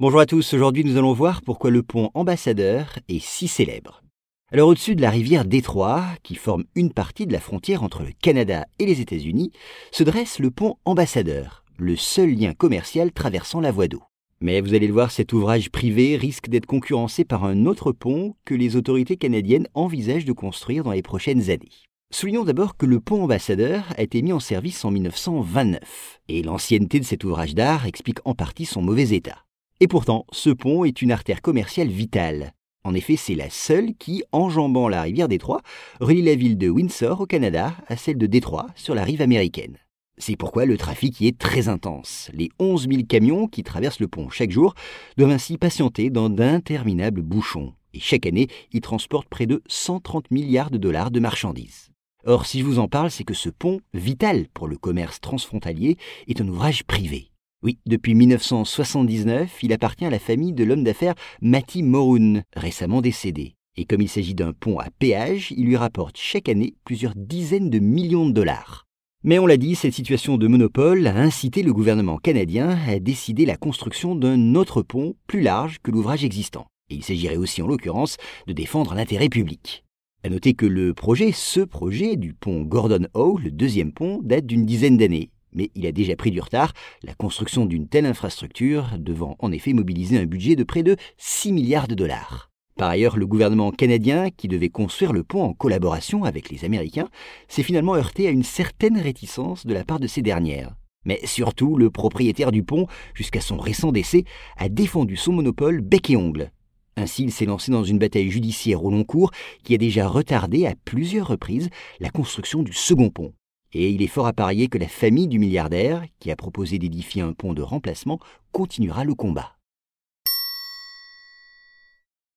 Bonjour à tous, aujourd'hui nous allons voir pourquoi le pont ambassadeur est si célèbre. Alors au-dessus de la rivière Détroit, qui forme une partie de la frontière entre le Canada et les États-Unis, se dresse le pont ambassadeur, le seul lien commercial traversant la voie d'eau. Mais vous allez le voir, cet ouvrage privé risque d'être concurrencé par un autre pont que les autorités canadiennes envisagent de construire dans les prochaines années. Soulignons d'abord que le pont ambassadeur a été mis en service en 1929, et l'ancienneté de cet ouvrage d'art explique en partie son mauvais état. Et pourtant, ce pont est une artère commerciale vitale. En effet, c'est la seule qui, enjambant la rivière Détroit, relie la ville de Windsor au Canada à celle de Détroit sur la rive américaine. C'est pourquoi le trafic y est très intense. Les 11 000 camions qui traversent le pont chaque jour doivent ainsi patienter dans d'interminables bouchons. Et chaque année, ils transportent près de 130 milliards de dollars de marchandises. Or, si je vous en parle, c'est que ce pont, vital pour le commerce transfrontalier, est un ouvrage privé. Oui, depuis 1979, il appartient à la famille de l'homme d'affaires Mati Moroun, récemment décédé. Et comme il s'agit d'un pont à péage, il lui rapporte chaque année plusieurs dizaines de millions de dollars. Mais on l'a dit, cette situation de monopole a incité le gouvernement canadien à décider la construction d'un autre pont plus large que l'ouvrage existant. Et il s'agirait aussi en l'occurrence de défendre l'intérêt public. À noter que le projet, ce projet du pont Gordon Howe, le deuxième pont, date d'une dizaine d'années mais il a déjà pris du retard, la construction d'une telle infrastructure devant en effet mobiliser un budget de près de 6 milliards de dollars. Par ailleurs, le gouvernement canadien, qui devait construire le pont en collaboration avec les Américains, s'est finalement heurté à une certaine réticence de la part de ces dernières. Mais surtout, le propriétaire du pont, jusqu'à son récent décès, a défendu son monopole bec et ongle. Ainsi, il s'est lancé dans une bataille judiciaire au long cours qui a déjà retardé à plusieurs reprises la construction du second pont. Et il est fort à parier que la famille du milliardaire, qui a proposé d'édifier un pont de remplacement, continuera le combat.